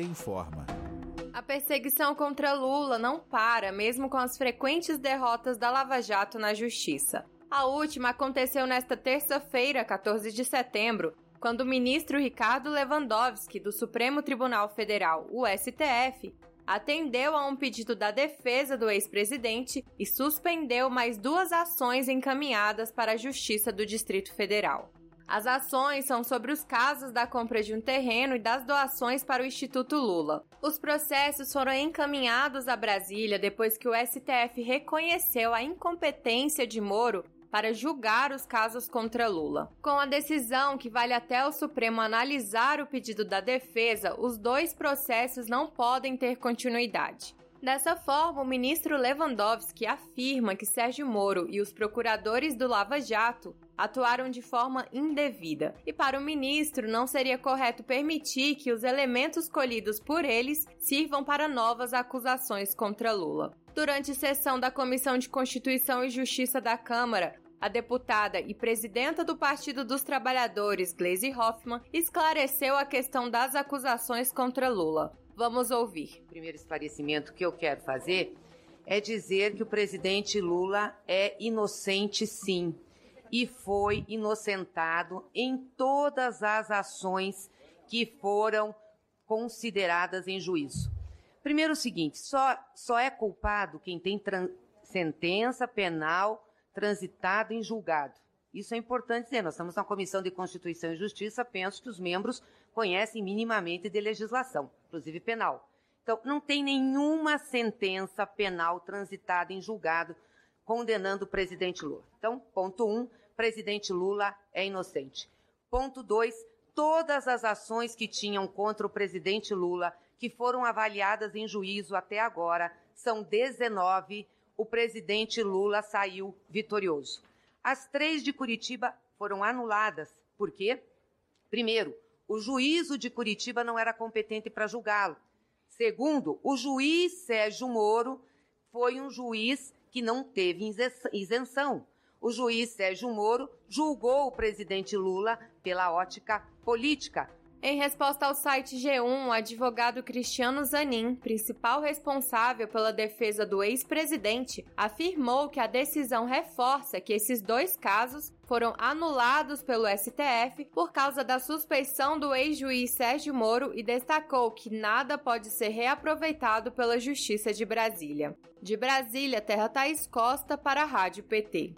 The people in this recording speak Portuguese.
Informa. A perseguição contra Lula não para, mesmo com as frequentes derrotas da Lava Jato na Justiça. A última aconteceu nesta terça-feira, 14 de setembro, quando o ministro Ricardo Lewandowski, do Supremo Tribunal Federal, o STF, atendeu a um pedido da defesa do ex-presidente e suspendeu mais duas ações encaminhadas para a Justiça do Distrito Federal. As ações são sobre os casos da compra de um terreno e das doações para o Instituto Lula. Os processos foram encaminhados a Brasília depois que o STF reconheceu a incompetência de Moro para julgar os casos contra Lula. Com a decisão que vale até o Supremo analisar o pedido da defesa, os dois processos não podem ter continuidade. Dessa forma, o ministro Lewandowski afirma que Sérgio Moro e os procuradores do Lava Jato atuaram de forma indevida. E para o ministro, não seria correto permitir que os elementos colhidos por eles sirvam para novas acusações contra Lula. Durante sessão da Comissão de Constituição e Justiça da Câmara, a deputada e presidenta do Partido dos Trabalhadores, Gleisi Hoffmann, esclareceu a questão das acusações contra Lula. Vamos ouvir. O primeiro esclarecimento que eu quero fazer é dizer que o presidente Lula é inocente, sim, e foi inocentado em todas as ações que foram consideradas em juízo. Primeiro, o seguinte: só, só é culpado quem tem sentença penal transitada em julgado. Isso é importante dizer. Nós estamos na Comissão de Constituição e Justiça, penso que os membros conhecem minimamente de legislação, inclusive penal. Então, não tem nenhuma sentença penal transitada em julgado condenando o presidente Lula. Então, ponto um, presidente Lula é inocente. Ponto dois, todas as ações que tinham contra o presidente Lula, que foram avaliadas em juízo até agora, são 19. O presidente Lula saiu vitorioso. As três de Curitiba foram anuladas. Por quê? Primeiro, o juízo de Curitiba não era competente para julgá-lo. Segundo, o juiz Sérgio Moro foi um juiz que não teve isenção. O juiz Sérgio Moro julgou o presidente Lula pela ótica política, em resposta ao site G1, o advogado Cristiano Zanin, principal responsável pela defesa do ex-presidente, afirmou que a decisão reforça que esses dois casos foram anulados pelo STF por causa da suspeição do ex-juiz Sérgio Moro e destacou que nada pode ser reaproveitado pela Justiça de Brasília. De Brasília, Terra Thaís Costa para a Rádio PT.